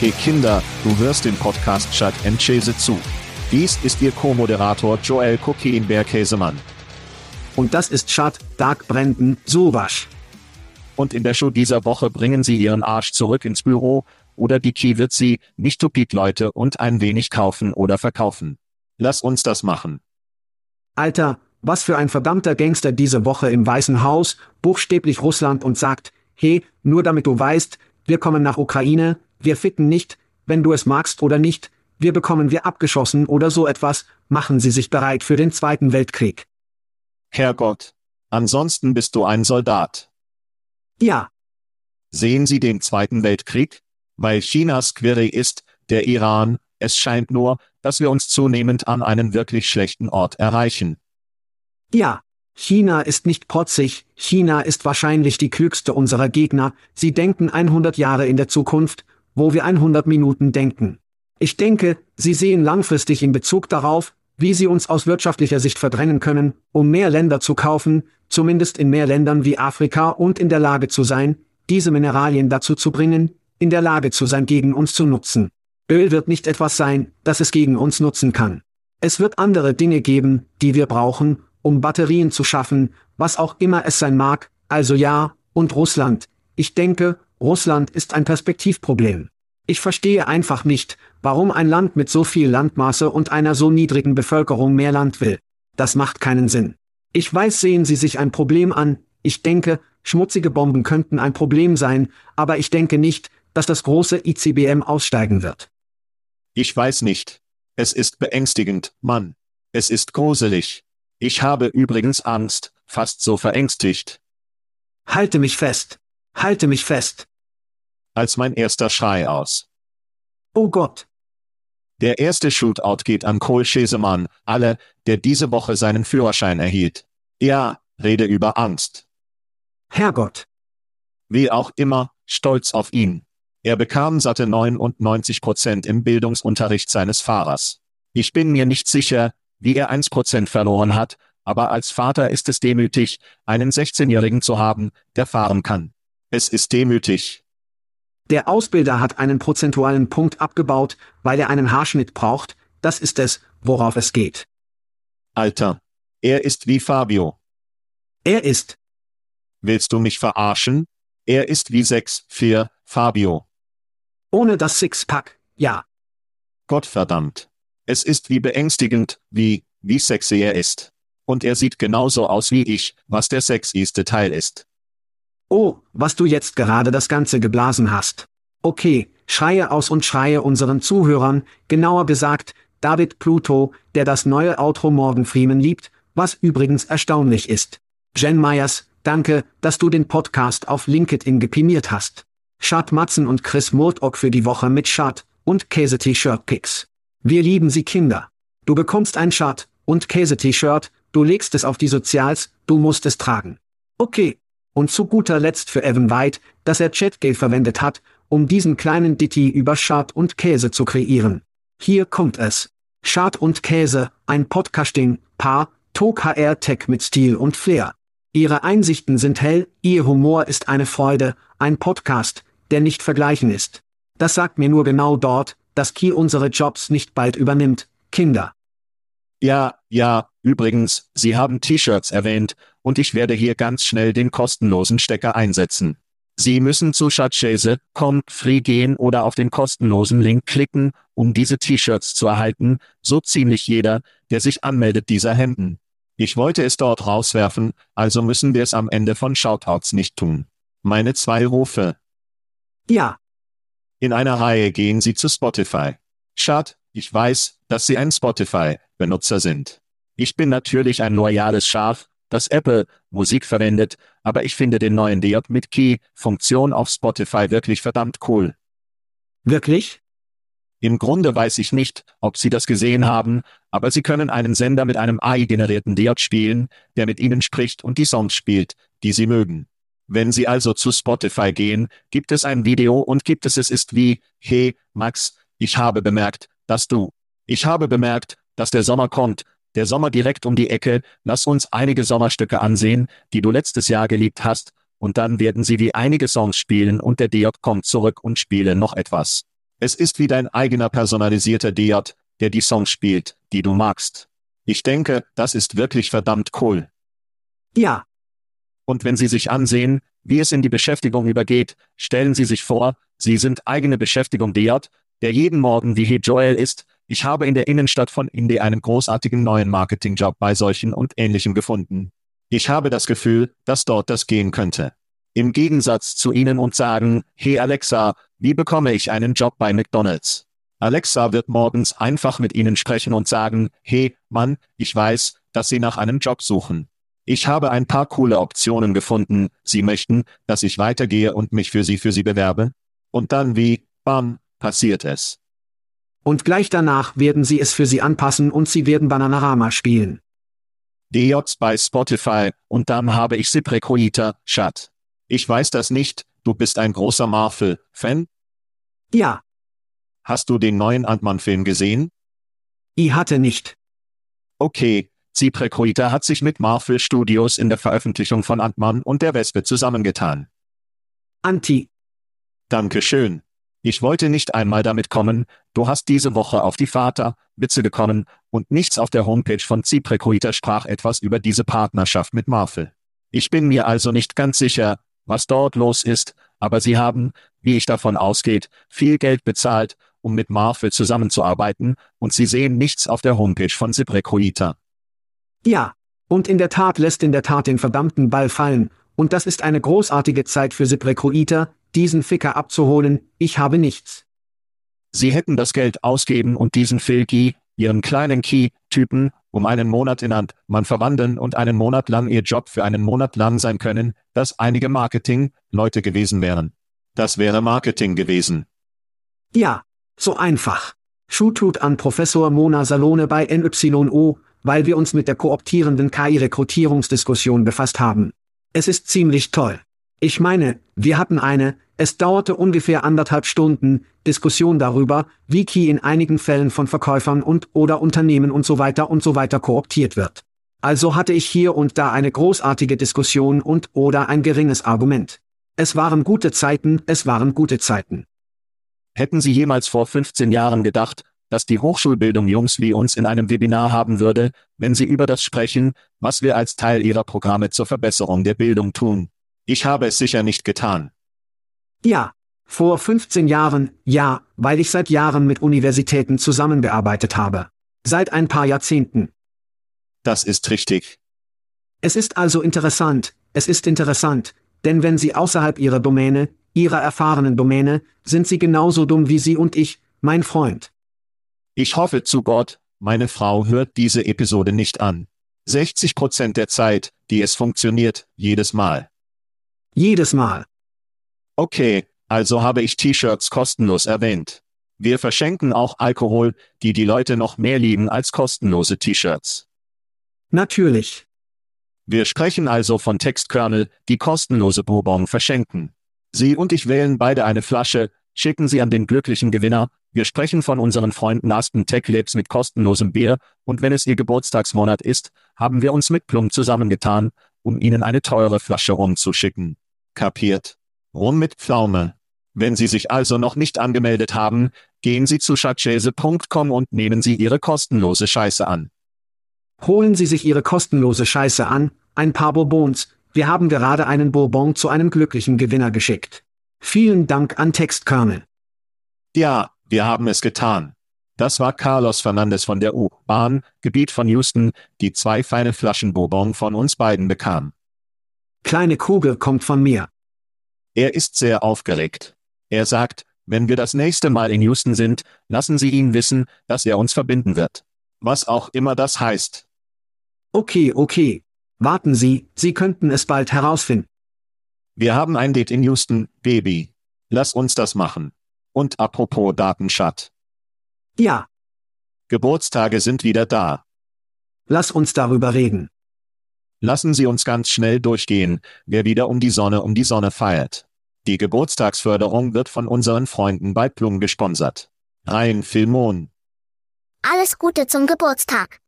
Hey Kinder, du hörst den Podcast Chad and Cheese zu. Dies ist Ihr Co-Moderator Joel Kokienberg-Käsemann. Und das ist Chad, Dark Brandon, Sowasch. Und in der Show dieser Woche bringen sie ihren Arsch zurück ins Büro, oder die Key wird sie, nicht Tupid Leute und ein wenig kaufen oder verkaufen. Lass uns das machen. Alter, was für ein verdammter Gangster diese Woche im Weißen Haus, buchstäblich Russland und sagt, hey, nur damit du weißt, wir kommen nach Ukraine, wir ficken nicht, wenn du es magst oder nicht, wir bekommen wir abgeschossen oder so etwas, machen sie sich bereit für den Zweiten Weltkrieg. Herrgott. Ansonsten bist du ein Soldat. Ja. Sehen Sie den Zweiten Weltkrieg? Weil Chinas Query ist, der Iran, es scheint nur, dass wir uns zunehmend an einen wirklich schlechten Ort erreichen. Ja. China ist nicht protzig, China ist wahrscheinlich die klügste unserer Gegner, sie denken 100 Jahre in der Zukunft, wo wir 100 Minuten denken. Ich denke, sie sehen langfristig in Bezug darauf, wie sie uns aus wirtschaftlicher Sicht verdrängen können, um mehr Länder zu kaufen, zumindest in mehr Ländern wie Afrika und in der Lage zu sein, diese Mineralien dazu zu bringen, in der Lage zu sein, gegen uns zu nutzen. Öl wird nicht etwas sein, das es gegen uns nutzen kann. Es wird andere Dinge geben, die wir brauchen, um Batterien zu schaffen, was auch immer es sein mag, also ja, und Russland. Ich denke, Russland ist ein Perspektivproblem. Ich verstehe einfach nicht, warum ein Land mit so viel Landmaße und einer so niedrigen Bevölkerung mehr Land will. Das macht keinen Sinn. Ich weiß, sehen Sie sich ein Problem an, ich denke, schmutzige Bomben könnten ein Problem sein, aber ich denke nicht, dass das große ICBM aussteigen wird. Ich weiß nicht. Es ist beängstigend, Mann. Es ist gruselig. Ich habe übrigens Angst, fast so verängstigt. Halte mich fest. Halte mich fest. Als mein erster Schrei aus. Oh Gott. Der erste Shootout geht an Cole Schesemann, alle, der diese Woche seinen Führerschein erhielt. Ja, rede über Angst. Herrgott. Wie auch immer, stolz auf ihn. Er bekam satte 99 Prozent im Bildungsunterricht seines Fahrers. Ich bin mir nicht sicher, wie er 1 Prozent verloren hat, aber als Vater ist es demütig, einen 16-Jährigen zu haben, der fahren kann. Es ist demütig. Der Ausbilder hat einen prozentualen Punkt abgebaut, weil er einen Haarschnitt braucht, das ist es, worauf es geht. Alter. Er ist wie Fabio. Er ist. Willst du mich verarschen? Er ist wie 6, 4, Fabio. Ohne das Sixpack, Ja. Gottverdammt. Es ist wie beängstigend, wie, wie sexy er ist. Und er sieht genauso aus wie ich, was der sexyste Teil ist. Oh, was du jetzt gerade das Ganze geblasen hast. Okay, schreie aus und schreie unseren Zuhörern, genauer gesagt, David Pluto, der das neue Outro Morgan Freeman liebt, was übrigens erstaunlich ist. Jen Myers, danke, dass du den Podcast auf LinkedIn gepiniert hast. Chad Matzen und Chris Murdoch für die Woche mit Chad und Käse-T-Shirt Picks. Wir lieben sie Kinder. Du bekommst ein Chad und Käse-T-Shirt, du legst es auf die Sozials, du musst es tragen. Okay. Und zu guter Letzt für Evan White, dass er Chatgay verwendet hat, um diesen kleinen Ditty über Schad und Käse zu kreieren. Hier kommt es. Schad und Käse, ein Podcasting, Paar, Talk Tech mit Stil und Flair. Ihre Einsichten sind hell, ihr Humor ist eine Freude, ein Podcast, der nicht vergleichen ist. Das sagt mir nur genau dort, dass Key unsere Jobs nicht bald übernimmt, Kinder. Ja, ja, übrigens, Sie haben T-Shirts erwähnt, und ich werde hier ganz schnell den kostenlosen Stecker einsetzen. Sie müssen zu Schatzchase.com free gehen oder auf den kostenlosen Link klicken, um diese T-Shirts zu erhalten, so ziemlich jeder, der sich anmeldet dieser Hemden. Ich wollte es dort rauswerfen, also müssen wir es am Ende von Shoutouts nicht tun. Meine zwei Rufe. Ja. In einer Reihe gehen Sie zu Spotify. Schad, ich weiß, dass Sie ein Spotify-Benutzer sind. Ich bin natürlich ein loyales Schaf, das Apple Musik verwendet, aber ich finde den neuen DJ mit Key-Funktion auf Spotify wirklich verdammt cool. Wirklich? Im Grunde weiß ich nicht, ob Sie das gesehen haben, aber Sie können einen Sender mit einem AI-generierten DJ spielen, der mit Ihnen spricht und die Songs spielt, die Sie mögen. Wenn Sie also zu Spotify gehen, gibt es ein Video und gibt es es ist wie, hey, Max, ich habe bemerkt, dass du. Ich habe bemerkt, dass der Sommer kommt, der Sommer direkt um die Ecke, lass uns einige Sommerstücke ansehen, die du letztes Jahr geliebt hast, und dann werden sie wie einige Songs spielen und der Diot kommt zurück und spiele noch etwas. Es ist wie dein eigener personalisierter Diot, der die Songs spielt, die du magst. Ich denke, das ist wirklich verdammt cool. Ja. Und wenn Sie sich ansehen, wie es in die Beschäftigung übergeht, stellen Sie sich vor, Sie sind eigene Beschäftigung Diot, der jeden Morgen wie Hey Joel ist, ich habe in der Innenstadt von Indy einen großartigen neuen Marketingjob bei solchen und ähnlichem gefunden. Ich habe das Gefühl, dass dort das gehen könnte. Im Gegensatz zu Ihnen und sagen, hey Alexa, wie bekomme ich einen Job bei McDonald's? Alexa wird morgens einfach mit Ihnen sprechen und sagen, hey, Mann, ich weiß, dass Sie nach einem Job suchen. Ich habe ein paar coole Optionen gefunden. Sie möchten, dass ich weitergehe und mich für Sie für Sie bewerbe? Und dann wie, bam, passiert es. Und gleich danach werden sie es für sie anpassen und sie werden Bananarama spielen. DJs bei Spotify, und dann habe ich Siprekoita, Chat. Ich weiß das nicht, du bist ein großer Marvel-Fan? Ja. Hast du den neuen Ant-Man-Film gesehen? Ich hatte nicht. Okay, Ziprekoita hat sich mit Marvel Studios in der Veröffentlichung von Ant-Man und der Wespe zusammengetan. Anti. Dankeschön. Ich wollte nicht einmal damit kommen, du hast diese Woche auf die Vater-Witze gekommen, und nichts auf der Homepage von Ziprecoiter sprach etwas über diese Partnerschaft mit Marvel. Ich bin mir also nicht ganz sicher, was dort los ist, aber sie haben, wie ich davon ausgeht, viel Geld bezahlt, um mit Marvel zusammenzuarbeiten, und sie sehen nichts auf der Homepage von Ziprecoiter. Ja, und in der Tat lässt in der Tat den verdammten Ball fallen, und das ist eine großartige Zeit für Ziprecoiter, diesen Ficker abzuholen, ich habe nichts. Sie hätten das Geld ausgeben und diesen Phil Key, ihren kleinen Key-Typen, um einen Monat in Hand, man verwandeln und einen Monat lang ihr Job für einen Monat lang sein können, dass einige Marketing-Leute gewesen wären. Das wäre Marketing gewesen. Ja, so einfach. Shutut an Professor Mona Salone bei NYO, weil wir uns mit der kooptierenden KI-Rekrutierungsdiskussion befasst haben. Es ist ziemlich toll. Ich meine, wir hatten eine, es dauerte ungefähr anderthalb Stunden, Diskussion darüber, wie Key in einigen Fällen von Verkäufern und oder Unternehmen und so weiter und so weiter kooptiert wird. Also hatte ich hier und da eine großartige Diskussion und oder ein geringes Argument. Es waren gute Zeiten, es waren gute Zeiten. Hätten Sie jemals vor 15 Jahren gedacht, dass die Hochschulbildung Jungs wie uns in einem Webinar haben würde, wenn sie über das sprechen, was wir als Teil ihrer Programme zur Verbesserung der Bildung tun? Ich habe es sicher nicht getan. Ja, Vor 15 Jahren, ja, weil ich seit Jahren mit Universitäten zusammengearbeitet habe. Seit ein paar Jahrzehnten. Das ist richtig. Es ist also interessant, es ist interessant, denn wenn Sie außerhalb Ihrer Domäne, Ihrer erfahrenen Domäne, sind Sie genauso dumm wie Sie und ich, mein Freund. Ich hoffe zu Gott, meine Frau hört diese Episode nicht an. 60 Prozent der Zeit, die es funktioniert, jedes Mal. Jedes Mal. Okay, also habe ich T-Shirts kostenlos erwähnt. Wir verschenken auch Alkohol, die die Leute noch mehr lieben als kostenlose T-Shirts. Natürlich. Wir sprechen also von Textkernel, die kostenlose Bourbon verschenken. Sie und ich wählen beide eine Flasche, schicken sie an den glücklichen Gewinner, wir sprechen von unseren Freunden Aspen Tech Labs mit kostenlosem Bier, und wenn es ihr Geburtstagsmonat ist, haben wir uns mit Plum zusammengetan, um ihnen eine teure Flasche Rum zu schicken. Kapiert? Rum mit Pflaume. Wenn Sie sich also noch nicht angemeldet haben, gehen Sie zu schatzschäse.com und nehmen Sie Ihre kostenlose Scheiße an. Holen Sie sich Ihre kostenlose Scheiße an, ein paar Bourbons, wir haben gerade einen Bourbon zu einem glücklichen Gewinner geschickt. Vielen Dank an Textkernel. Ja, wir haben es getan. Das war Carlos Fernandez von der U-Bahn, Gebiet von Houston, die zwei feine Flaschen Bourbon von uns beiden bekam. Kleine Kugel kommt von mir. Er ist sehr aufgeregt. Er sagt, wenn wir das nächste Mal in Houston sind, lassen Sie ihn wissen, dass er uns verbinden wird. Was auch immer das heißt. Okay, okay. Warten Sie, Sie könnten es bald herausfinden. Wir haben ein Date in Houston, Baby. Lass uns das machen. Und apropos Datenschat. Ja, Geburtstage sind wieder da. lass uns darüber reden. Lassen Sie uns ganz schnell durchgehen, wer wieder um die Sonne um die Sonne feiert. Die Geburtstagsförderung wird von unseren Freunden bei Plum gesponsert. Rhein Filmon. Alles Gute zum Geburtstag.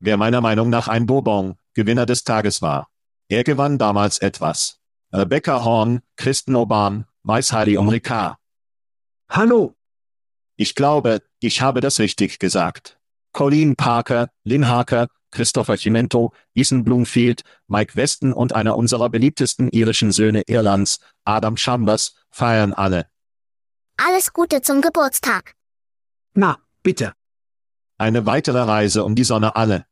wer meiner Meinung nach ein Bourbon, Gewinner des Tages war. Er gewann damals etwas. Rebecca Horn, Kristen Oban, Mais Heidi Umrika. Hallo, Ich glaube, ich habe das richtig gesagt. Colleen Parker, Lynn Harker, Christopher Cimento, Ethan Bloomfield, Mike Weston und einer unserer beliebtesten irischen Söhne Irlands, Adam Chambers, feiern alle. Alles Gute zum Geburtstag. na, bitte. Eine weitere Reise um die Sonne alle.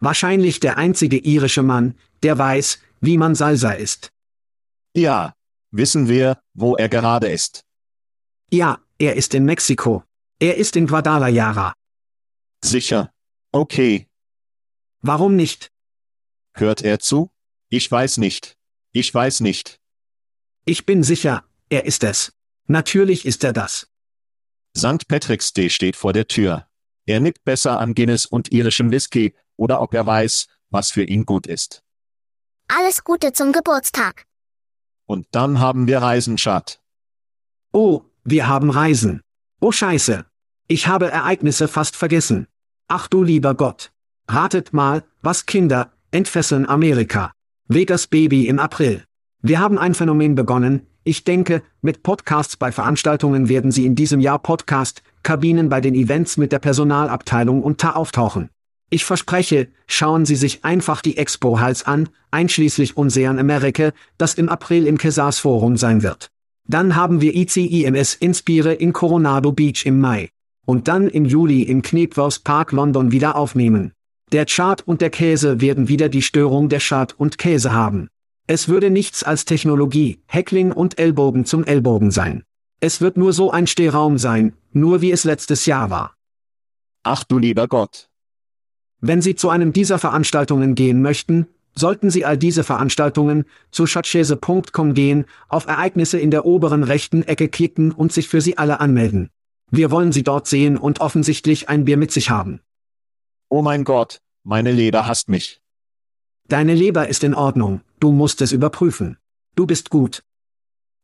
Wahrscheinlich der einzige irische Mann, der weiß, wie man Salsa isst. Ja, wissen wir, wo er gerade ist. Ja, er ist in Mexiko. Er ist in Guadalajara. Sicher. Okay, Warum nicht? hört er zu? Ich weiß nicht. Ich weiß nicht. Ich bin sicher, er ist es. Natürlich ist er das. St. Patrick's Day steht vor der Tür. Er nickt besser an Guinness und irischem Whisky, oder ob er weiß, was für ihn gut ist. Alles Gute zum Geburtstag. Und dann haben wir Reisenschat. Oh, wir haben Reisen. Oh Scheiße. Ich habe Ereignisse fast vergessen. Ach du lieber Gott. Ratet mal, was Kinder entfesseln Amerika. Vegas Baby im April. Wir haben ein Phänomen begonnen. Ich denke, mit Podcasts bei Veranstaltungen werden Sie in diesem Jahr Podcast, Kabinen bei den Events mit der Personalabteilung TA auftauchen. Ich verspreche, schauen Sie sich einfach die Expo Hals an, einschließlich Unsean America, das im April im Kesars Forum sein wird. Dann haben wir ICIMS Inspire in Coronado Beach im Mai. Und dann im Juli im Knepworth Park London wieder aufnehmen. Der Chart und der Käse werden wieder die Störung der Chart und Käse haben. Es würde nichts als Technologie, Heckling und Ellbogen zum Ellbogen sein. Es wird nur so ein Stehraum sein, nur wie es letztes Jahr war. Ach du lieber Gott. Wenn Sie zu einem dieser Veranstaltungen gehen möchten, sollten Sie all diese Veranstaltungen zu schatzschäse.com gehen, auf Ereignisse in der oberen rechten Ecke klicken und sich für sie alle anmelden. Wir wollen Sie dort sehen und offensichtlich ein Bier mit sich haben. Oh mein Gott, meine Leber hasst mich. Deine Leber ist in Ordnung, du musst es überprüfen. Du bist gut.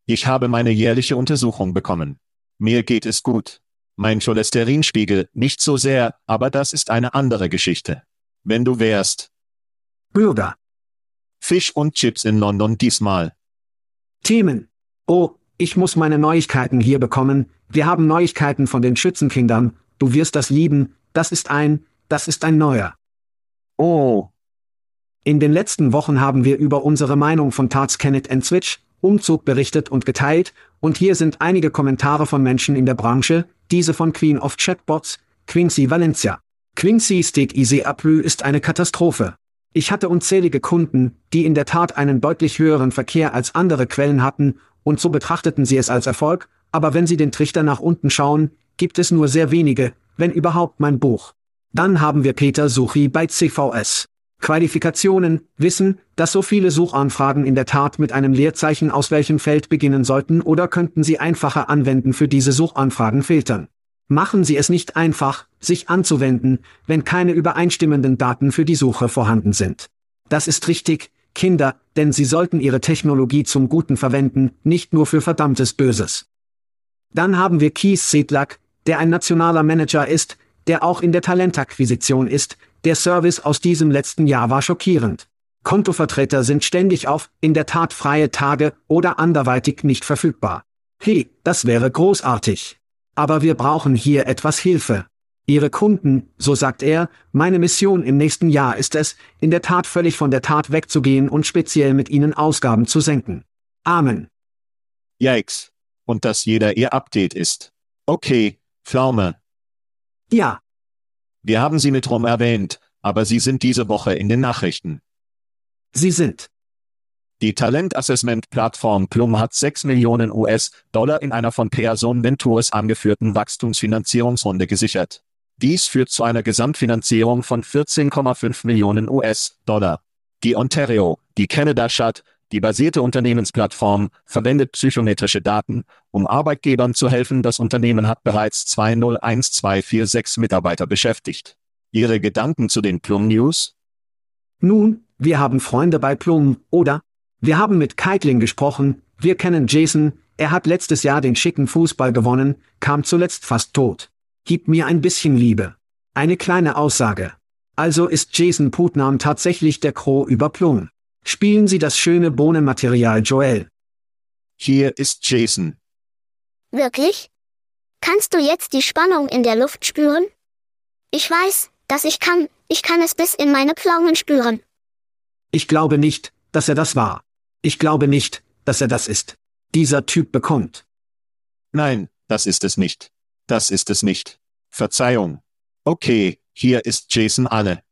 Ich habe meine jährliche Untersuchung bekommen. Mir geht es gut. Mein Cholesterinspiegel nicht so sehr, aber das ist eine andere Geschichte. Wenn du wärst. Bürger. Fisch und Chips in London diesmal. Themen. Oh, ich muss meine Neuigkeiten hier bekommen. Wir haben Neuigkeiten von den Schützenkindern. Du wirst das lieben. Das ist ein, das ist ein neuer. Oh, In den letzten Wochen haben wir über unsere Meinung von Tarts Kenneth and Switch, Umzug berichtet und geteilt, und hier sind einige Kommentare von Menschen in der Branche, diese von Queen of Chatbots, Quincy Valencia. Quincy Stick Easy April ist eine Katastrophe. Ich hatte unzählige Kunden, die in der Tat einen deutlich höheren Verkehr als andere Quellen hatten, und so betrachteten sie es als Erfolg, aber wenn sie den Trichter nach unten schauen, gibt es nur sehr wenige, wenn überhaupt mein Buch. Dann haben wir Peter Suchi bei CVS. Qualifikationen, wissen, dass so viele Suchanfragen in der Tat mit einem Leerzeichen aus welchem Feld beginnen sollten oder könnten Sie einfacher anwenden für diese Suchanfragen filtern. Machen Sie es nicht einfach, sich anzuwenden, wenn keine übereinstimmenden Daten für die Suche vorhanden sind. Das ist richtig, Kinder, denn Sie sollten Ihre Technologie zum Guten verwenden, nicht nur für verdammtes Böses. Dann haben wir Keith Sedlak, der ein nationaler Manager ist, der auch in der Talentakquisition ist, der Service aus diesem letzten Jahr war schockierend. Kontovertreter sind ständig auf, in der Tat freie Tage oder anderweitig nicht verfügbar. Hey, das wäre großartig. Aber wir brauchen hier etwas Hilfe. Ihre Kunden, so sagt er, meine Mission im nächsten Jahr ist es, in der Tat völlig von der Tat wegzugehen und speziell mit ihnen Ausgaben zu senken. Amen. Yikes. Und dass jeder ihr Update ist. Okay, Pflaume. Ja, Wir haben sie mit Rom erwähnt, aber sie sind diese Woche in den Nachrichten. sie sind. Die Talent-Assessment-Plattform Plum hat 6 Millionen US-Dollar in einer von Pearson Ventures angeführten Wachstumsfinanzierungsrunde gesichert. Dies führt zu einer Gesamtfinanzierung von 14,5 Millionen US-Dollar. Die Ontario, die Canada Shut, die basierte Unternehmensplattform, verwendet psychometrische Daten, um Arbeitgebern zu helfen. Das Unternehmen hat bereits 201246 Mitarbeiter beschäftigt. Ihre Gedanken zu den Plum News? Nun, wir haben Freunde bei Plum, oder? Wir haben mit Keitling gesprochen, wir kennen Jason, er hat letztes Jahr den schicken Fußball gewonnen, kam zuletzt fast tot. Gib mir ein bisschen Liebe. Eine kleine Aussage. Also ist Jason Putnam tatsächlich der Crow über Plum. Spielen Sie das schöne Bohnenmaterial Joel. Hier ist Jason. Wirklich? Kannst du jetzt die Spannung in der Luft spüren? Ich weiß, dass ich kann, ich kann es bis in meine Pflaumen spüren. Ich glaube nicht, dass er das war. Ich glaube nicht, dass er das ist. Dieser Typ bekommt. Nein, das ist es nicht. Das ist es nicht. Verzeihung. Okay, hier ist Jason Anne.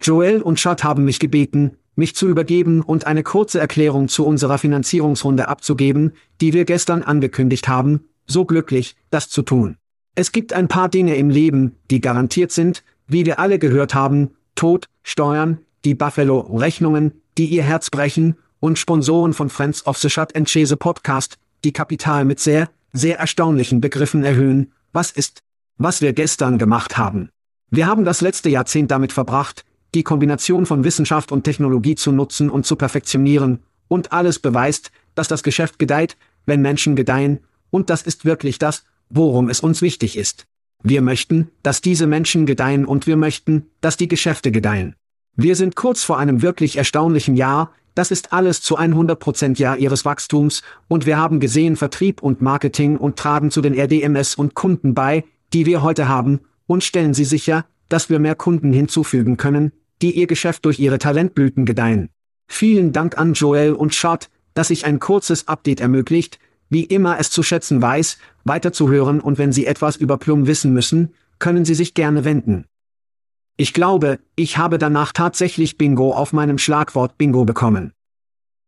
Joel und Chad haben mich gebeten, mich zu übergeben und eine kurze Erklärung zu unserer Finanzierungsrunde abzugeben, die wir gestern angekündigt haben, so glücklich, das zu tun. Es gibt ein paar Dinge im Leben, die garantiert sind, wie wir alle gehört haben, Tod, Steuern, die Buffalo-Rechnungen, die ihr Herz brechen, und Sponsoren von Friends of the Shut and Chase Podcast, die Kapital mit sehr, sehr erstaunlichen Begriffen erhöhen, was ist, was wir gestern gemacht haben. Wir haben das letzte Jahrzehnt damit verbracht, die Kombination von Wissenschaft und Technologie zu nutzen und zu perfektionieren, und alles beweist, dass das Geschäft gedeiht, wenn Menschen gedeihen, und das ist wirklich das, worum es uns wichtig ist. Wir möchten, dass diese Menschen gedeihen und wir möchten, dass die Geschäfte gedeihen. Wir sind kurz vor einem wirklich erstaunlichen Jahr, das ist alles zu 100% Jahr ihres Wachstums, und wir haben gesehen Vertrieb und Marketing und tragen zu den RDMS und Kunden bei, die wir heute haben, und stellen sie sicher, dass wir mehr Kunden hinzufügen können, die ihr Geschäft durch ihre Talentblüten gedeihen. Vielen Dank an Joel und Schott, dass sich ein kurzes Update ermöglicht, wie immer es zu schätzen weiß, weiterzuhören und wenn Sie etwas über Plum wissen müssen, können Sie sich gerne wenden. Ich glaube, ich habe danach tatsächlich Bingo auf meinem Schlagwort Bingo bekommen.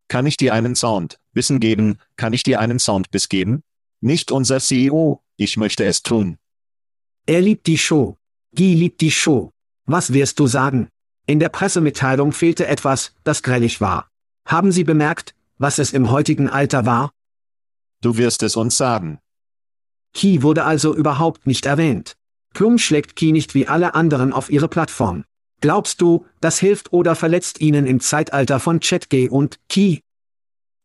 Kann ich dir einen Sound, Wissen geben, kann ich dir einen Soundbiss geben? Nicht unser CEO, ich möchte es tun. Er liebt die Show. Guy liebt die Show. Was wirst du sagen? In der Pressemitteilung fehlte etwas, das grellig war. Haben Sie bemerkt, was es im heutigen Alter war? Du wirst es uns sagen. Key wurde also überhaupt nicht erwähnt. Plum schlägt Key nicht wie alle anderen auf ihre Plattform. Glaubst du, das hilft oder verletzt ihnen im Zeitalter von ChatG und Key?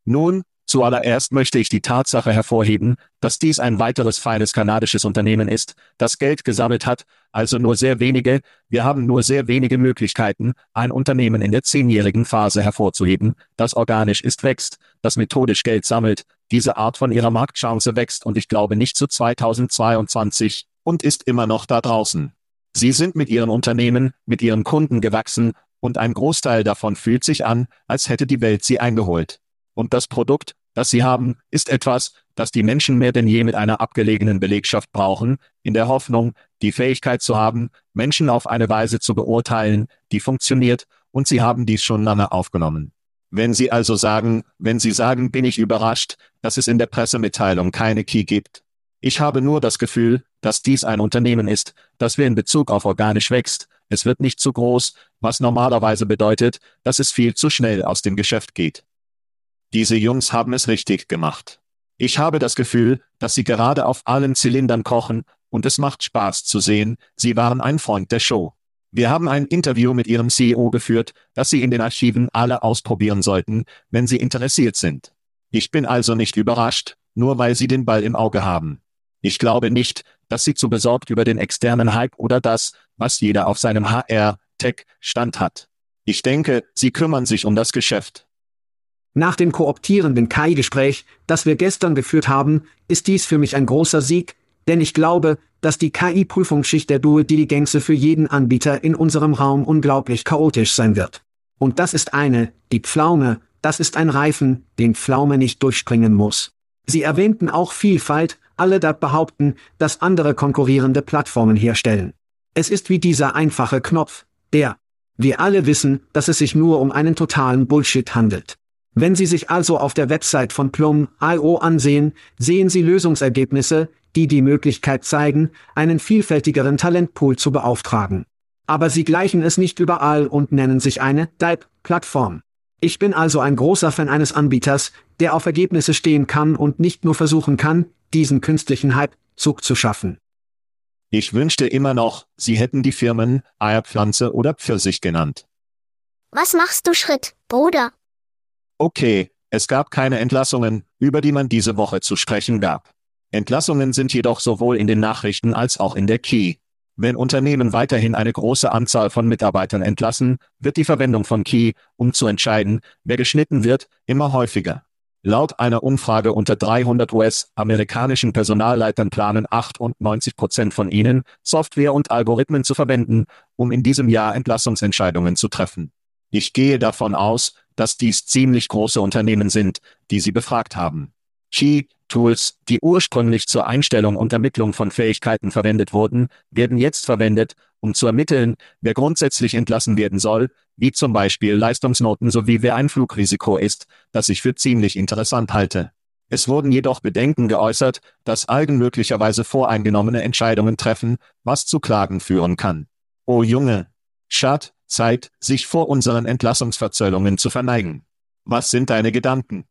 Nun, zuallererst möchte ich die Tatsache hervorheben, dass dies ein weiteres feines kanadisches Unternehmen ist, das Geld gesammelt hat, also nur sehr wenige, wir haben nur sehr wenige Möglichkeiten, ein Unternehmen in der zehnjährigen Phase hervorzuheben, das organisch ist wächst, das methodisch Geld sammelt, diese Art von ihrer Marktchance wächst und ich glaube nicht zu 2022 und ist immer noch da draußen. Sie sind mit ihren Unternehmen, mit ihren Kunden gewachsen, und ein Großteil davon fühlt sich an, als hätte die Welt sie eingeholt. Und das Produkt, das sie haben, ist etwas, das die Menschen mehr denn je mit einer abgelegenen Belegschaft brauchen, in der Hoffnung, die Fähigkeit zu haben, Menschen auf eine Weise zu beurteilen, die funktioniert, und sie haben dies schon lange aufgenommen. Wenn Sie also sagen, wenn Sie sagen, bin ich überrascht, dass es in der Pressemitteilung keine Key gibt. Ich habe nur das Gefühl, dass dies ein Unternehmen ist, das wir in Bezug auf organisch wächst. Es wird nicht zu groß, was normalerweise bedeutet, dass es viel zu schnell aus dem Geschäft geht. Diese Jungs haben es richtig gemacht. Ich habe das Gefühl, dass sie gerade auf allen Zylindern kochen, und es macht Spaß zu sehen, sie waren ein Freund der Show. Wir haben ein Interview mit ihrem CEO geführt, das Sie in den Archiven alle ausprobieren sollten, wenn Sie interessiert sind. Ich bin also nicht überrascht, nur weil Sie den Ball im Auge haben. Ich glaube nicht, dass Sie zu besorgt über den externen Hype oder das, was jeder auf seinem HR-Tech-Stand hat. Ich denke, Sie kümmern sich um das Geschäft. Nach dem kooptierenden KI-Gespräch, das wir gestern geführt haben, ist dies für mich ein großer Sieg, denn ich glaube, dass die KI-Prüfungsschicht der Dual Diligence für jeden Anbieter in unserem Raum unglaublich chaotisch sein wird. Und das ist eine, die Pflaume, das ist ein Reifen, den Pflaume nicht durchspringen muss. Sie erwähnten auch Vielfalt, alle da behaupten, dass andere konkurrierende Plattformen herstellen. Es ist wie dieser einfache Knopf, der. Wir alle wissen, dass es sich nur um einen totalen Bullshit handelt. Wenn Sie sich also auf der Website von Plum.io ansehen, sehen Sie Lösungsergebnisse, die die Möglichkeit zeigen, einen vielfältigeren Talentpool zu beauftragen. Aber sie gleichen es nicht überall und nennen sich eine Type-Plattform. Ich bin also ein großer Fan eines Anbieters, der auf Ergebnisse stehen kann und nicht nur versuchen kann, diesen künstlichen Hype-Zug zu schaffen. Ich wünschte immer noch, Sie hätten die Firmen Eierpflanze oder Pfirsich genannt. Was machst du Schritt, Bruder? Okay, es gab keine Entlassungen, über die man diese Woche zu sprechen gab. Entlassungen sind jedoch sowohl in den Nachrichten als auch in der Key. Wenn Unternehmen weiterhin eine große Anzahl von Mitarbeitern entlassen, wird die Verwendung von Key, um zu entscheiden, wer geschnitten wird, immer häufiger. Laut einer Umfrage unter 300 US-amerikanischen Personalleitern planen 98 Prozent von ihnen, Software und Algorithmen zu verwenden, um in diesem Jahr Entlassungsentscheidungen zu treffen. Ich gehe davon aus, dass dies ziemlich große Unternehmen sind, die sie befragt haben. Key Tools, die ursprünglich zur Einstellung und Ermittlung von Fähigkeiten verwendet wurden, werden jetzt verwendet, um zu ermitteln, wer grundsätzlich entlassen werden soll, wie zum Beispiel Leistungsnoten sowie wer ein Flugrisiko ist, das ich für ziemlich interessant halte. Es wurden jedoch Bedenken geäußert, dass Algen möglicherweise voreingenommene Entscheidungen treffen, was zu Klagen führen kann. Oh Junge! Schad, Zeit, sich vor unseren Entlassungsverzöllungen zu verneigen. Was sind deine Gedanken?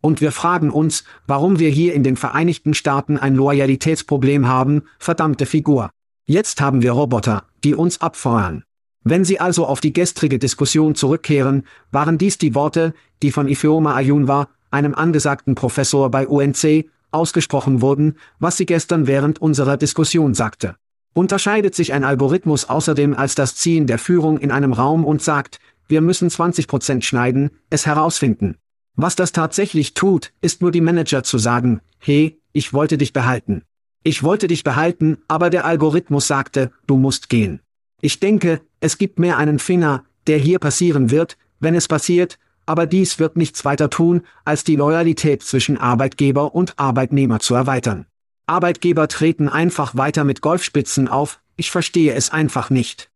Und wir fragen uns, warum wir hier in den Vereinigten Staaten ein Loyalitätsproblem haben, verdammte Figur. Jetzt haben wir Roboter, die uns abfeuern. Wenn Sie also auf die gestrige Diskussion zurückkehren, waren dies die Worte, die von Ifeoma Ayunwa, einem angesagten Professor bei UNC, ausgesprochen wurden, was sie gestern während unserer Diskussion sagte. Unterscheidet sich ein Algorithmus außerdem als das Ziehen der Führung in einem Raum und sagt, wir müssen 20% schneiden, es herausfinden. Was das tatsächlich tut, ist nur die Manager zu sagen, hey, ich wollte dich behalten. Ich wollte dich behalten, aber der Algorithmus sagte, du musst gehen. Ich denke, es gibt mehr einen Finger, der hier passieren wird, wenn es passiert, aber dies wird nichts weiter tun, als die Loyalität zwischen Arbeitgeber und Arbeitnehmer zu erweitern. Arbeitgeber treten einfach weiter mit Golfspitzen auf, ich verstehe es einfach nicht.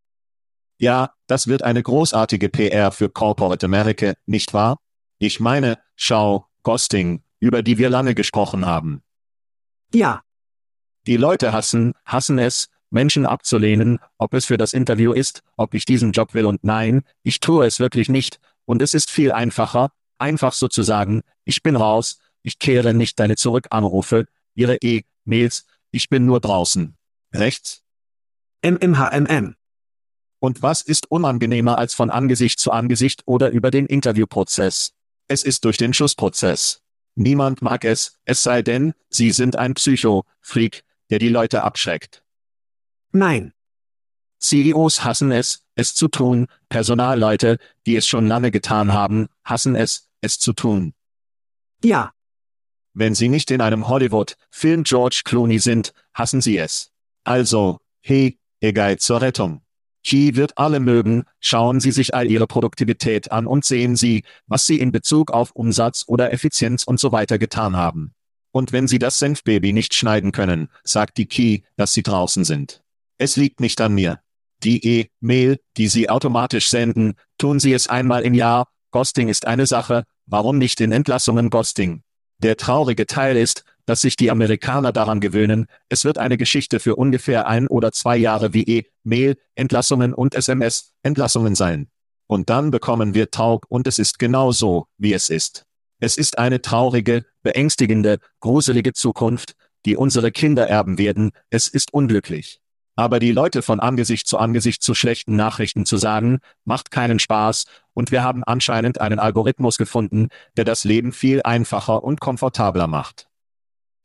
Ja, das wird eine großartige PR für Corporate America, nicht wahr? Ich meine, schau, Ghosting, über die wir lange gesprochen haben. Ja. Die Leute hassen, hassen es, Menschen abzulehnen, ob es für das Interview ist, ob ich diesen Job will und nein, ich tue es wirklich nicht, und es ist viel einfacher, einfach so zu sagen, ich bin raus, ich kehre nicht deine Zurückanrufe, ihre E-Mails, ich bin nur draußen. Rechts? MMHMM. Und was ist unangenehmer als von Angesicht zu Angesicht oder über den Interviewprozess? Es ist durch den Schussprozess. Niemand mag es, es sei denn, Sie sind ein Psycho-Freak, der die Leute abschreckt. Nein. CEOs hassen es, es zu tun, Personalleute, die es schon lange getan haben, hassen es, es zu tun. Ja. Wenn Sie nicht in einem Hollywood-Film George Clooney sind, hassen Sie es. Also, hey, egal zur Rettung. Key wird alle mögen, schauen Sie sich all Ihre Produktivität an und sehen Sie, was Sie in Bezug auf Umsatz oder Effizienz und so weiter getan haben. Und wenn Sie das Senfbaby nicht schneiden können, sagt die Key, dass Sie draußen sind. Es liegt nicht an mir. Die E-Mail, die Sie automatisch senden, tun Sie es einmal im Jahr. Ghosting ist eine Sache, warum nicht in Entlassungen Ghosting? Der traurige Teil ist, dass sich die Amerikaner daran gewöhnen, es wird eine Geschichte für ungefähr ein oder zwei Jahre wie E-Mail, Entlassungen und SMS, Entlassungen sein. Und dann bekommen wir Taub und es ist genau so, wie es ist. Es ist eine traurige, beängstigende, gruselige Zukunft, die unsere Kinder erben werden, es ist unglücklich. Aber die Leute von Angesicht zu Angesicht zu schlechten Nachrichten zu sagen, macht keinen Spaß, und wir haben anscheinend einen Algorithmus gefunden, der das Leben viel einfacher und komfortabler macht.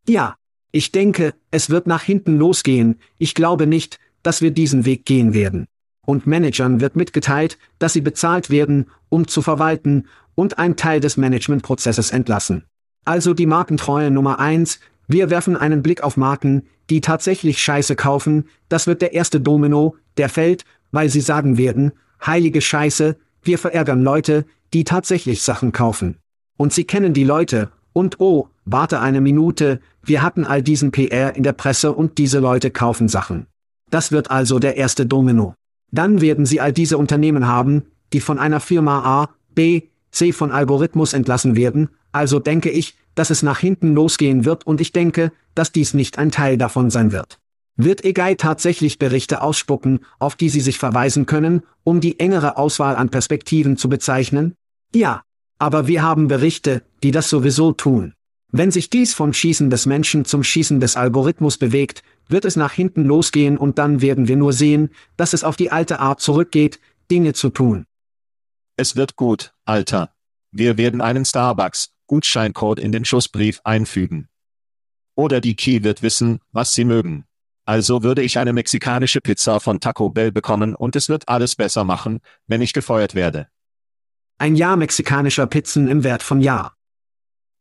Ja, ich denke, es wird nach hinten losgehen, ich glaube nicht, dass wir diesen Weg gehen werden. Und Managern wird mitgeteilt, dass sie bezahlt werden, um zu verwalten, und ein Teil des Managementprozesses entlassen. Also die Markentreue Nummer eins, wir werfen einen Blick auf Marken, die tatsächlich Scheiße kaufen, das wird der erste Domino, der fällt, weil sie sagen werden, heilige Scheiße, wir verärgern Leute, die tatsächlich Sachen kaufen. Und sie kennen die Leute, und oh, warte eine Minute, wir hatten all diesen PR in der Presse und diese Leute kaufen Sachen. Das wird also der erste Domino. Dann werden sie all diese Unternehmen haben, die von einer Firma A, B, C von Algorithmus entlassen werden, also denke ich, dass es nach hinten losgehen wird und ich denke, dass dies nicht ein Teil davon sein wird. Wird EGAI tatsächlich Berichte ausspucken, auf die Sie sich verweisen können, um die engere Auswahl an Perspektiven zu bezeichnen? Ja. Aber wir haben Berichte, die das sowieso tun. Wenn sich dies vom Schießen des Menschen zum Schießen des Algorithmus bewegt, wird es nach hinten losgehen und dann werden wir nur sehen, dass es auf die alte Art zurückgeht, Dinge zu tun. Es wird gut, Alter. Wir werden einen Starbucks, Gutscheincode in den Schussbrief einfügen. Oder die Key wird wissen, was sie mögen. Also würde ich eine mexikanische Pizza von Taco Bell bekommen und es wird alles besser machen, wenn ich gefeuert werde. Ein Jahr mexikanischer Pizzen im Wert von Jahr.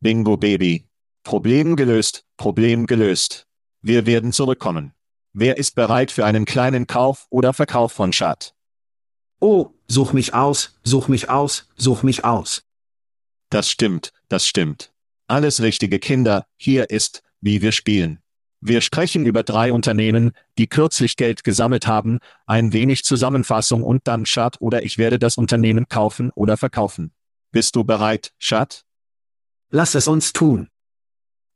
Bingo Baby. Problem gelöst, Problem gelöst. Wir werden zurückkommen. Wer ist bereit für einen kleinen Kauf oder Verkauf von Chat? Oh, such mich aus, such mich aus, such mich aus. Das stimmt, das stimmt. Alles richtige Kinder, hier ist, wie wir spielen. Wir sprechen über drei Unternehmen, die kürzlich Geld gesammelt haben, ein wenig Zusammenfassung und dann Schad oder ich werde das Unternehmen kaufen oder verkaufen. Bist du bereit, Schad? Lass es uns tun.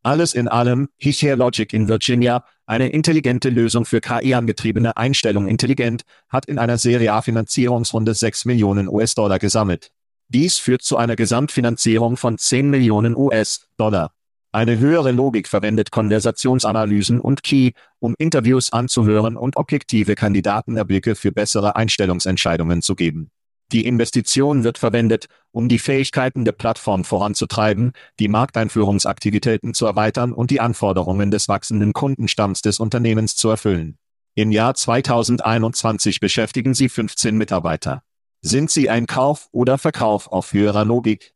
Alles in allem, Hicher Logic in Virginia, eine intelligente Lösung für KI-angetriebene Einstellung intelligent, hat in einer Serie A-Finanzierungsrunde 6 Millionen US-Dollar gesammelt. Dies führt zu einer Gesamtfinanzierung von 10 Millionen US-Dollar. Eine höhere Logik verwendet Konversationsanalysen und Key, um Interviews anzuhören und objektive Kandidatenerblicke für bessere Einstellungsentscheidungen zu geben. Die Investition wird verwendet, um die Fähigkeiten der Plattform voranzutreiben, die Markteinführungsaktivitäten zu erweitern und die Anforderungen des wachsenden Kundenstamms des Unternehmens zu erfüllen. Im Jahr 2021 beschäftigen sie 15 Mitarbeiter. Sind Sie ein Kauf oder Verkauf auf höherer Logik?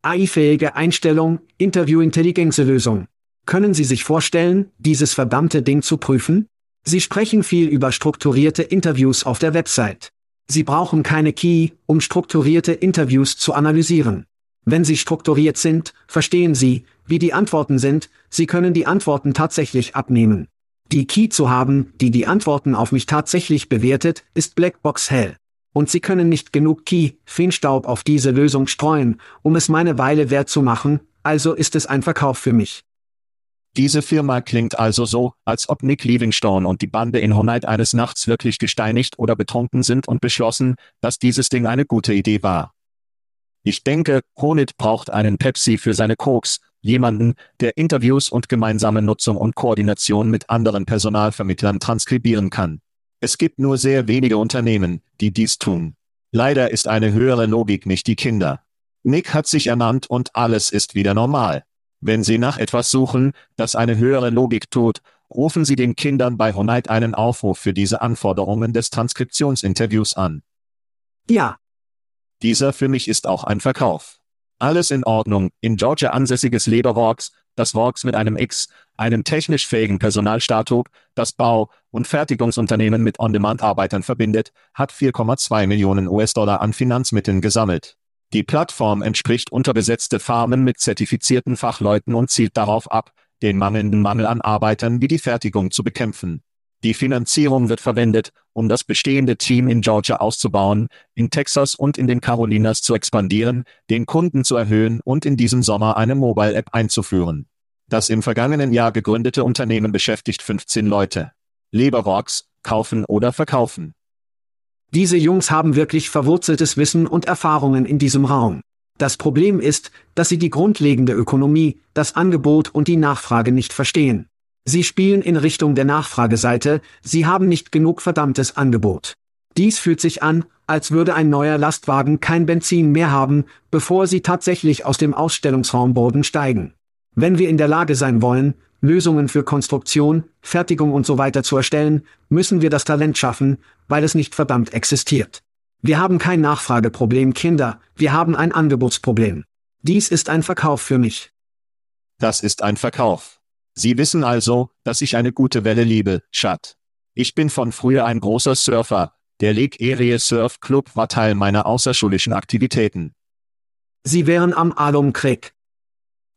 AI-fähige Einstellung, Interview-Intelligenz-Lösung. Können Sie sich vorstellen, dieses verdammte Ding zu prüfen? Sie sprechen viel über strukturierte Interviews auf der Website. Sie brauchen keine Key, um strukturierte Interviews zu analysieren. Wenn sie strukturiert sind, verstehen Sie, wie die Antworten sind, Sie können die Antworten tatsächlich abnehmen. Die Key zu haben, die die Antworten auf mich tatsächlich bewertet, ist Blackbox hell. Und sie können nicht genug Key, Feenstaub auf diese Lösung streuen, um es meine Weile wert zu machen, also ist es ein Verkauf für mich. Diese Firma klingt also so, als ob Nick Livingstone und die Bande in Honite eines Nachts wirklich gesteinigt oder betrunken sind und beschlossen, dass dieses Ding eine gute Idee war. Ich denke, Honit braucht einen Pepsi für seine Koks, jemanden, der Interviews und gemeinsame Nutzung und Koordination mit anderen Personalvermittlern transkribieren kann. Es gibt nur sehr wenige Unternehmen, die dies tun. Leider ist eine höhere Logik nicht die Kinder. Nick hat sich ernannt und alles ist wieder normal. Wenn Sie nach etwas suchen, das eine höhere Logik tut, rufen Sie den Kindern bei Honite einen Aufruf für diese Anforderungen des Transkriptionsinterviews an. Ja. Dieser für mich ist auch ein Verkauf. Alles in Ordnung, in Georgia ansässiges Leberworks, das Works mit einem X, einem technisch fähigen Personalstatut, das Bau- und Fertigungsunternehmen mit On-Demand-Arbeitern verbindet, hat 4,2 Millionen US-Dollar an Finanzmitteln gesammelt. Die Plattform entspricht unterbesetzte Farmen mit zertifizierten Fachleuten und zielt darauf ab, den mangelnden Mangel an Arbeitern wie die Fertigung zu bekämpfen. Die Finanzierung wird verwendet, um das bestehende Team in Georgia auszubauen, in Texas und in den Carolinas zu expandieren, den Kunden zu erhöhen und in diesem Sommer eine Mobile-App einzuführen. Das im vergangenen Jahr gegründete Unternehmen beschäftigt 15 Leute. Leberworks, kaufen oder verkaufen. Diese Jungs haben wirklich verwurzeltes Wissen und Erfahrungen in diesem Raum. Das Problem ist, dass sie die grundlegende Ökonomie, das Angebot und die Nachfrage nicht verstehen. Sie spielen in Richtung der Nachfrageseite, sie haben nicht genug verdammtes Angebot. Dies fühlt sich an, als würde ein neuer Lastwagen kein Benzin mehr haben, bevor sie tatsächlich aus dem Ausstellungsraumboden steigen. Wenn wir in der Lage sein wollen, Lösungen für Konstruktion, Fertigung und so weiter zu erstellen, müssen wir das Talent schaffen, weil es nicht verdammt existiert. Wir haben kein Nachfrageproblem, Kinder, wir haben ein Angebotsproblem. Dies ist ein Verkauf für mich. Das ist ein Verkauf. Sie wissen also, dass ich eine gute Welle liebe, Schat. Ich bin von früher ein großer Surfer. Der Lake Erie Surf Club war Teil meiner außerschulischen Aktivitäten. Sie wären am Alum Creek.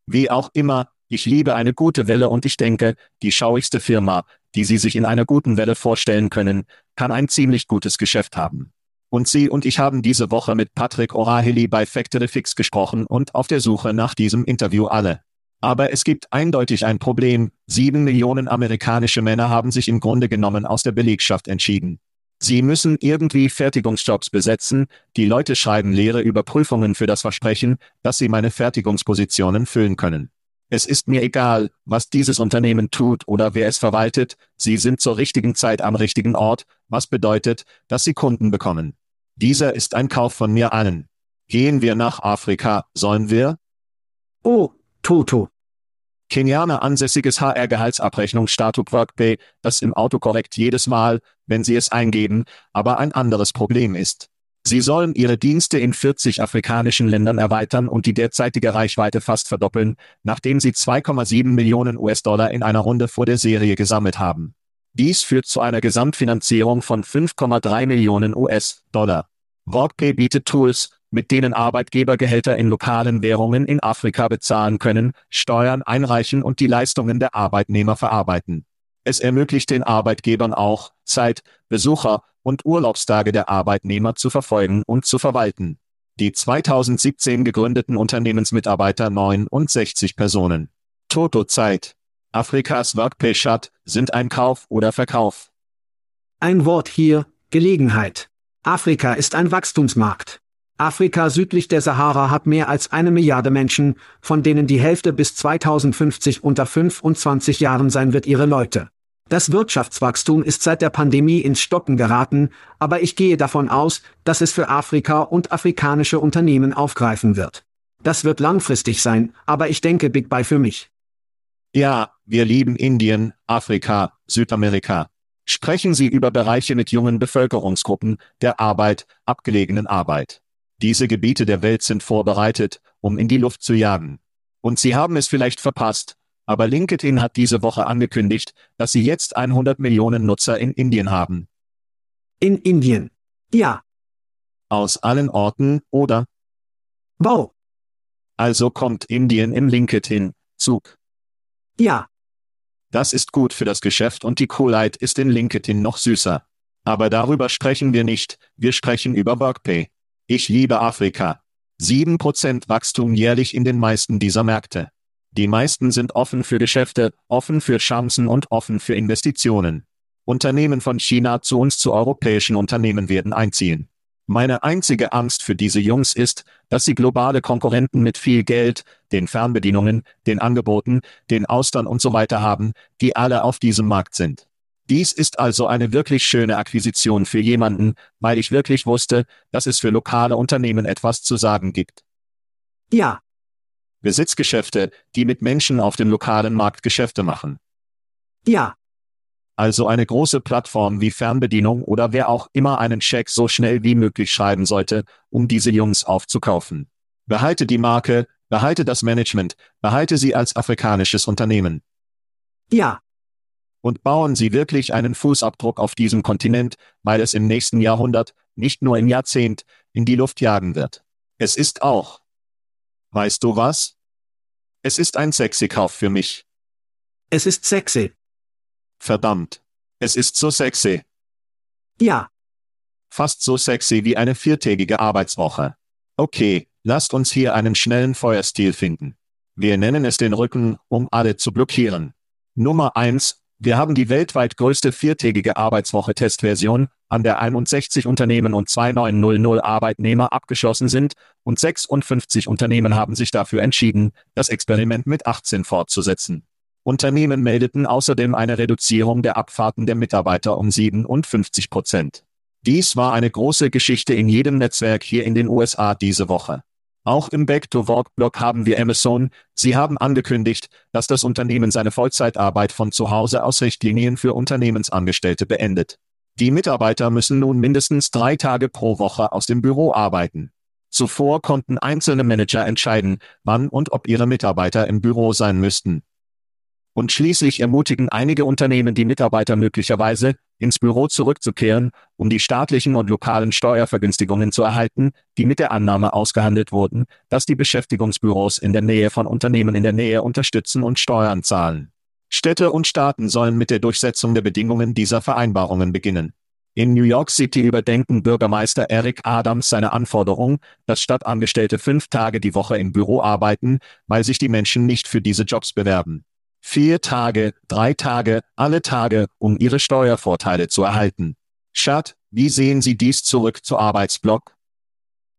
Wie auch immer, ich liebe eine gute Welle und ich denke, die schauigste Firma, die Sie sich in einer guten Welle vorstellen können, kann ein ziemlich gutes Geschäft haben. Und Sie und ich haben diese Woche mit Patrick O'Rahilly bei Factory Fix gesprochen und auf der Suche nach diesem Interview alle. Aber es gibt eindeutig ein Problem. Sieben Millionen amerikanische Männer haben sich im Grunde genommen aus der Belegschaft entschieden. Sie müssen irgendwie Fertigungsjobs besetzen, die Leute schreiben leere Überprüfungen für das Versprechen, dass sie meine Fertigungspositionen füllen können. Es ist mir egal, was dieses Unternehmen tut oder wer es verwaltet, sie sind zur richtigen Zeit am richtigen Ort, was bedeutet, dass sie Kunden bekommen. Dieser ist ein Kauf von mir allen. Gehen wir nach Afrika, sollen wir? Oh, Toto. Kenianer ansässiges HR-Gehaltsabrechnungsstatut Workpay, das im Autokorrekt jedes Mal, wenn Sie es eingeben, aber ein anderes Problem ist. Sie sollen ihre Dienste in 40 afrikanischen Ländern erweitern und die derzeitige Reichweite fast verdoppeln, nachdem sie 2,7 Millionen US-Dollar in einer Runde vor der Serie gesammelt haben. Dies führt zu einer Gesamtfinanzierung von 5,3 Millionen US-Dollar. Workpay bietet Tools, mit denen Arbeitgeber Gehälter in lokalen Währungen in Afrika bezahlen können, Steuern einreichen und die Leistungen der Arbeitnehmer verarbeiten. Es ermöglicht den Arbeitgebern auch, Zeit, Besucher und Urlaubstage der Arbeitnehmer zu verfolgen und zu verwalten. Die 2017 gegründeten Unternehmensmitarbeiter 69 Personen. Toto-Zeit. Afrikas Workpay-Shut sind ein Kauf oder Verkauf. Ein Wort hier, Gelegenheit. Afrika ist ein Wachstumsmarkt. Afrika südlich der Sahara hat mehr als eine Milliarde Menschen, von denen die Hälfte bis 2050 unter 25 Jahren sein wird ihre Leute. Das Wirtschaftswachstum ist seit der Pandemie ins Stocken geraten, aber ich gehe davon aus, dass es für Afrika und afrikanische Unternehmen aufgreifen wird. Das wird langfristig sein, aber ich denke Big Buy für mich. Ja, wir lieben Indien, Afrika, Südamerika. Sprechen Sie über Bereiche mit jungen Bevölkerungsgruppen, der Arbeit, abgelegenen Arbeit. Diese Gebiete der Welt sind vorbereitet, um in die Luft zu jagen. Und Sie haben es vielleicht verpasst, aber LinkedIn hat diese Woche angekündigt, dass sie jetzt 100 Millionen Nutzer in Indien haben. In Indien. Ja. Aus allen Orten, oder? Wow. Also kommt Indien im LinkedIn-Zug. Ja. Das ist gut für das Geschäft und die Coolheit ist in LinkedIn noch süßer. Aber darüber sprechen wir nicht, wir sprechen über Workpay. Ich liebe Afrika. 7% Wachstum jährlich in den meisten dieser Märkte. Die meisten sind offen für Geschäfte, offen für Chancen und offen für Investitionen. Unternehmen von China zu uns zu europäischen Unternehmen werden einziehen. Meine einzige Angst für diese Jungs ist, dass sie globale Konkurrenten mit viel Geld, den Fernbedienungen, den Angeboten, den Austern und so weiter haben, die alle auf diesem Markt sind. Dies ist also eine wirklich schöne Akquisition für jemanden, weil ich wirklich wusste, dass es für lokale Unternehmen etwas zu sagen gibt. Ja. Besitzgeschäfte, die mit Menschen auf dem lokalen Markt Geschäfte machen. Ja. Also eine große Plattform wie Fernbedienung oder wer auch immer einen Scheck so schnell wie möglich schreiben sollte, um diese Jungs aufzukaufen. Behalte die Marke, behalte das Management, behalte sie als afrikanisches Unternehmen. Ja, Und bauen Sie wirklich einen Fußabdruck auf diesem Kontinent, weil es im nächsten Jahrhundert, nicht nur im Jahrzehnt, in die Luft jagen wird. Es ist auch. Weißt du was? Es ist ein sexy Kauf für mich. es ist sexy. Verdammt. Es ist so sexy. Ja, Fast so sexy wie eine viertägige Arbeitswoche. Okay, lasst uns hier einen schnellen Feuerstil finden. Wir nennen es den Rücken, um alle zu blockieren. Nummer eins: Wir haben die weltweit größte viertägige Arbeitswoche-Testversion, an der 61 Unternehmen und 2900 Arbeitnehmer abgeschlossen sind, und 56 Unternehmen haben sich dafür entschieden, das Experiment mit 18 fortzusetzen. Unternehmen meldeten außerdem eine Reduzierung der Abfahrten der Mitarbeiter um 57 Prozent. Dies war eine große Geschichte in jedem Netzwerk hier in den USA diese Woche. Auch im Back-to-Work-Blog haben wir Amazon, sie haben angekündigt, dass das Unternehmen seine Vollzeitarbeit von zu Hause aus Richtlinien für Unternehmensangestellte beendet. Die Mitarbeiter müssen nun mindestens drei Tage pro Woche aus dem Büro arbeiten. Zuvor konnten einzelne Manager entscheiden, wann und ob ihre Mitarbeiter im Büro sein müssten. Und schließlich ermutigen einige Unternehmen die Mitarbeiter möglicherweise, ins Büro zurückzukehren, um die staatlichen und lokalen Steuervergünstigungen zu erhalten, die mit der Annahme ausgehandelt wurden, dass die Beschäftigungsbüros in der Nähe von Unternehmen in der Nähe unterstützen und Steuern zahlen. Städte und Staaten sollen mit der Durchsetzung der Bedingungen dieser Vereinbarungen beginnen. In New York City überdenken Bürgermeister Eric Adams seine Anforderung, dass Stadtangestellte fünf Tage die Woche im Büro arbeiten, weil sich die Menschen nicht für diese Jobs bewerben. Vier Tage, drei Tage, alle Tage, um ihre Steuervorteile zu erhalten. Schad, wie sehen Sie dies zurück zu Arbeitsblock?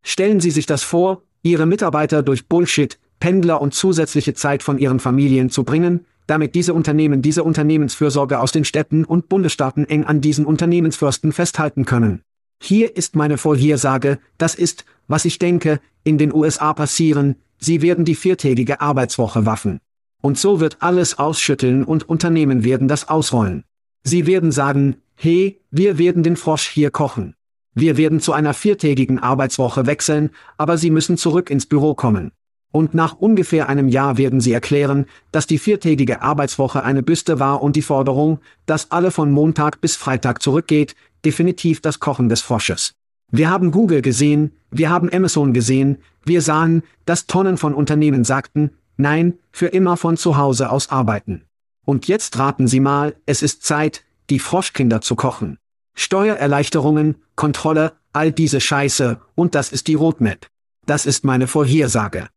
stellen Sie sich das vor, Ihre Mitarbeiter durch Bullshit, Pendler und zusätzliche Zeit von ihren Familien zu bringen, damit diese Unternehmen diese Unternehmensfürsorge aus den Städten und Bundesstaaten eng an diesen Unternehmensfürsten festhalten können. Hier ist meine Vorhersage, das ist, was ich denke, in den USA passieren, sie werden die viertägige Arbeitswoche waffen. Und so wird alles ausschütteln und Unternehmen werden das ausrollen. Sie werden sagen, hey, wir werden den Frosch hier kochen. Wir werden zu einer viertägigen Arbeitswoche wechseln, aber Sie müssen zurück ins Büro kommen. Und nach ungefähr einem Jahr werden Sie erklären, dass die viertägige Arbeitswoche eine Büste war und die Forderung, dass alle von Montag bis Freitag zurückgeht, definitiv das Kochen des Frosches. Wir haben Google gesehen, wir haben Amazon gesehen, wir sahen, dass Tonnen von Unternehmen sagten, nein, für immer von zu Hause aus arbeiten. Und jetzt raten Sie mal, es ist Zeit, die Froschkinder zu kochen. Steuererleichterungen, Kontrolle, all diese Scheiße, und das ist die Roadmap. Das ist meine Vorhersage.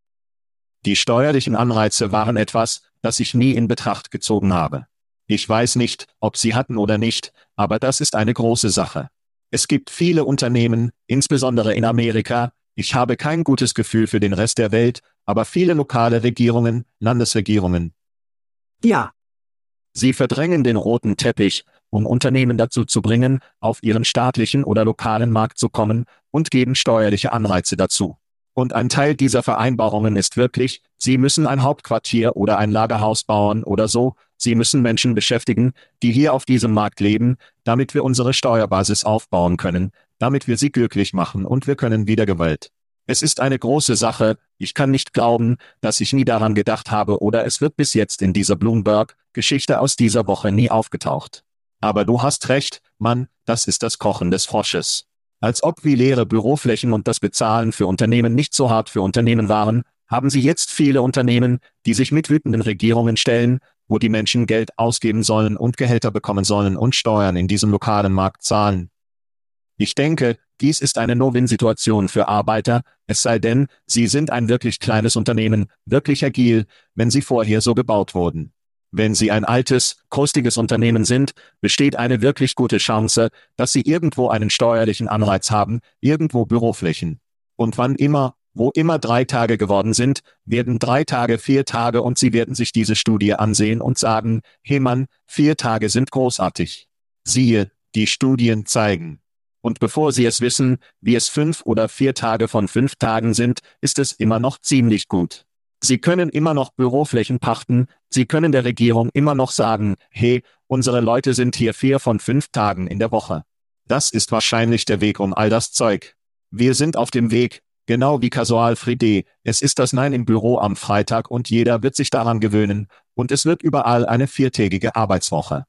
Die steuerlichen Anreize waren etwas, das ich nie in Betracht gezogen habe. Ich weiß nicht, ob sie hatten oder nicht, aber das ist eine große Sache. Es gibt viele Unternehmen, insbesondere in Amerika, ich habe kein gutes Gefühl für den Rest der Welt, aber viele lokale Regierungen, Landesregierungen, Ja, Sie verdrängen den roten Teppich, um Unternehmen dazu zu bringen, auf ihren staatlichen oder lokalen Markt zu kommen, und geben steuerliche Anreize dazu. Und ein Teil dieser Vereinbarungen ist wirklich, sie müssen ein Hauptquartier oder ein Lagerhaus bauen oder so, sie müssen Menschen beschäftigen, die hier auf diesem Markt leben, damit wir unsere Steuerbasis aufbauen können, damit wir sie glücklich machen und wir können wieder Gewalt. Es ist eine große Sache, ich kann nicht glauben, dass ich nie daran gedacht habe oder es wird bis jetzt in dieser Bloomberg-Geschichte aus dieser Woche nie aufgetaucht. Aber du hast recht, Mann, das ist das Kochen des Frosches. Als ob wie leere Büroflächen und das Bezahlen für Unternehmen nicht so hart für Unternehmen waren, haben sie jetzt viele Unternehmen, die sich mit wütenden Regierungen stellen, wo die Menschen Geld ausgeben sollen und Gehälter bekommen sollen und Steuern in diesem lokalen Markt zahlen. Ich denke, dies ist eine No-Win-Situation für Arbeiter, es sei denn, sie sind ein wirklich kleines Unternehmen, wirklich agil, wenn sie vorher so gebaut wurden. Wenn sie ein altes, krustiges Unternehmen sind, besteht eine wirklich gute Chance, dass sie irgendwo einen steuerlichen Anreiz haben, irgendwo Büroflächen. Und wann immer, wo immer drei Tage geworden sind, werden drei Tage vier Tage und sie werden sich diese Studie ansehen und sagen, hey Mann, vier Tage sind großartig. Siehe, die Studien zeigen. Und bevor Sie es wissen, wie es fünf oder vier Tage von fünf Tagen sind, ist es immer noch ziemlich gut. Sie können immer noch Büroflächen pachten, Sie können der Regierung immer noch sagen, hey, unsere Leute sind hier vier von fünf Tagen in der Woche. Das ist wahrscheinlich der Weg um all das Zeug. Wir sind auf dem Weg, Genau wie Casual Friday, es ist das Nein im Büro am Freitag und jeder wird sich daran gewöhnen, und es wird überall eine viertägige Arbeitswoche.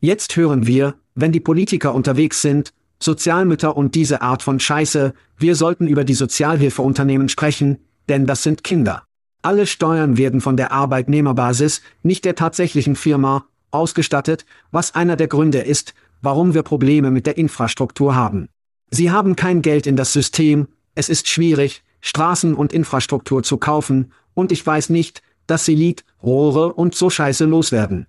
Jetzt hören wir, wenn die Politiker unterwegs sind, Sozialmütter und diese Art von Scheiße, wir sollten über die Sozialhilfeunternehmen sprechen, denn das sind Kinder. Alle Steuern werden von der Arbeitnehmerbasis, nicht der tatsächlichen Firma, ausgestattet, was einer der Gründe ist, warum wir Probleme mit der Infrastruktur haben. Sie haben kein Geld in das System, es ist schwierig, Straßen und Infrastruktur zu kaufen, und ich weiß nicht, dass sie Lied, Rohre und so Scheiße loswerden.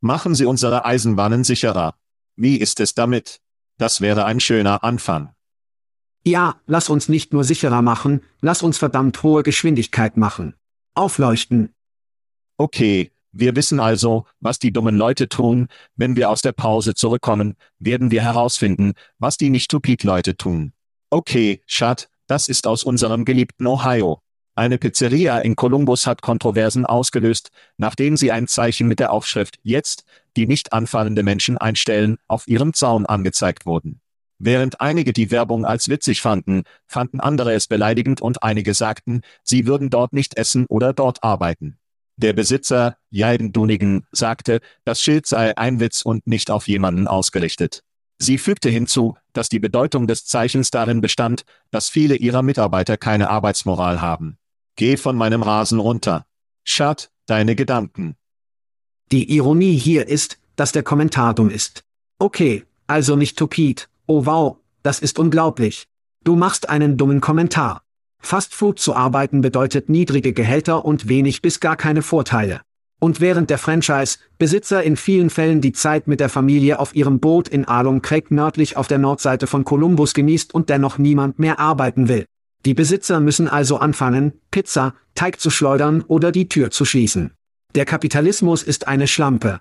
Machen Sie unsere Eisenbahnen sicherer. Wie ist es damit? Das wäre ein schöner Anfang. Ja, lass uns nicht nur sicherer machen, lass uns verdammt hohe Geschwindigkeit machen. Aufleuchten. Okay, wir wissen also, was die dummen Leute tun, wenn wir aus der Pause zurückkommen, werden wir herausfinden, was die nicht stupid Leute tun. Okay, Schat, das ist aus unserem geliebten Ohio. Eine Pizzeria in Columbus hat Kontroversen ausgelöst, nachdem sie ein Zeichen mit der Aufschrift Jetzt, die nicht anfallende Menschen einstellen, auf ihrem Zaun angezeigt wurden. Während einige die Werbung als witzig fanden, fanden andere es beleidigend und einige sagten, sie würden dort nicht essen oder dort arbeiten. Der Besitzer, Jaden Dunigen, sagte, das Schild sei ein Witz und nicht auf jemanden ausgerichtet. Sie fügte hinzu, dass die Bedeutung des Zeichens darin bestand, dass viele ihrer Mitarbeiter keine Arbeitsmoral haben. Geh von meinem Rasen runter. Schat, deine Gedanken. Die Ironie hier ist, dass der Kommentar dumm ist. Okay, also nicht Topid. Oh wow, das ist unglaublich. Du machst einen dummen Kommentar. Fast Food zu arbeiten bedeutet niedrige Gehälter und wenig bis gar keine Vorteile. Und während der Franchise-Besitzer in vielen Fällen die Zeit mit der Familie auf ihrem Boot in Alum Creek nördlich auf der Nordseite von Kolumbus genießt und dennoch niemand mehr arbeiten will. Die Besitzer müssen also anfangen, Pizza, Teig zu schleudern oder die Tür zu schließen. Der Kapitalismus ist eine Schlampe.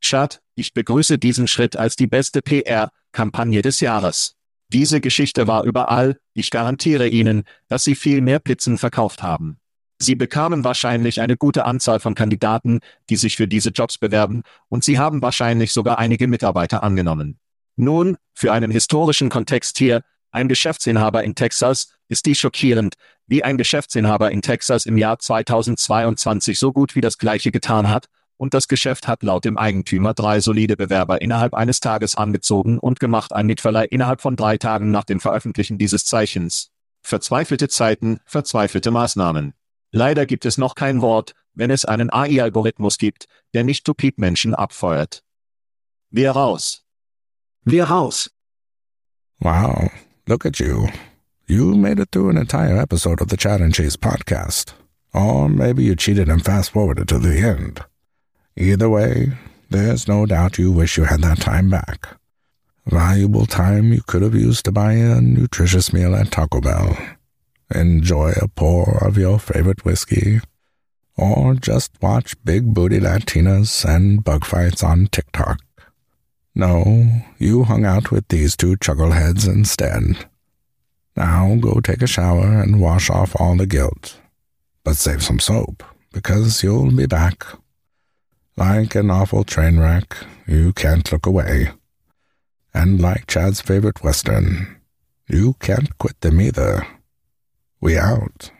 Schad, ich begrüße diesen Schritt als die beste PR-Kampagne des Jahres. Diese Geschichte war überall, ich garantiere Ihnen, dass Sie viel mehr Pizzen verkauft haben. Sie bekamen wahrscheinlich eine gute Anzahl von Kandidaten, die sich für diese Jobs bewerben, und Sie haben wahrscheinlich sogar einige Mitarbeiter angenommen. Nun, für einen historischen Kontext hier, ein Geschäftsinhaber in Texas, ist dies schockierend, wie ein Geschäftsinhaber in Texas im Jahr 2022 so gut wie das gleiche getan hat, und das Geschäft hat laut dem Eigentümer drei solide Bewerber innerhalb eines Tages angezogen und gemacht ein Mitverleih innerhalb von drei Tagen nach dem Veröffentlichen dieses Zeichens. Verzweifelte Zeiten, verzweifelte Maßnahmen. Leider gibt es noch kein Wort, wenn es einen AI-Algorithmus gibt, der nicht stupid Menschen abfeuert. Wir raus. Wir raus. Wow, look at you. You made it through an entire episode of the Chat and Cheese podcast. Or maybe you cheated and fast forwarded to the end. Either way, there's no doubt you wish you had that time back. Valuable time you could have used to buy a nutritious meal at Taco Bell, enjoy a pour of your favorite whiskey, or just watch big booty Latinas and bug fights on TikTok. No, you hung out with these two chuckleheads instead. Now go take a shower and wash off all the guilt. But save some soap, because you'll be back. Like an awful train wreck, you can't look away. And like Chad's favorite Western, you can't quit them either. We out.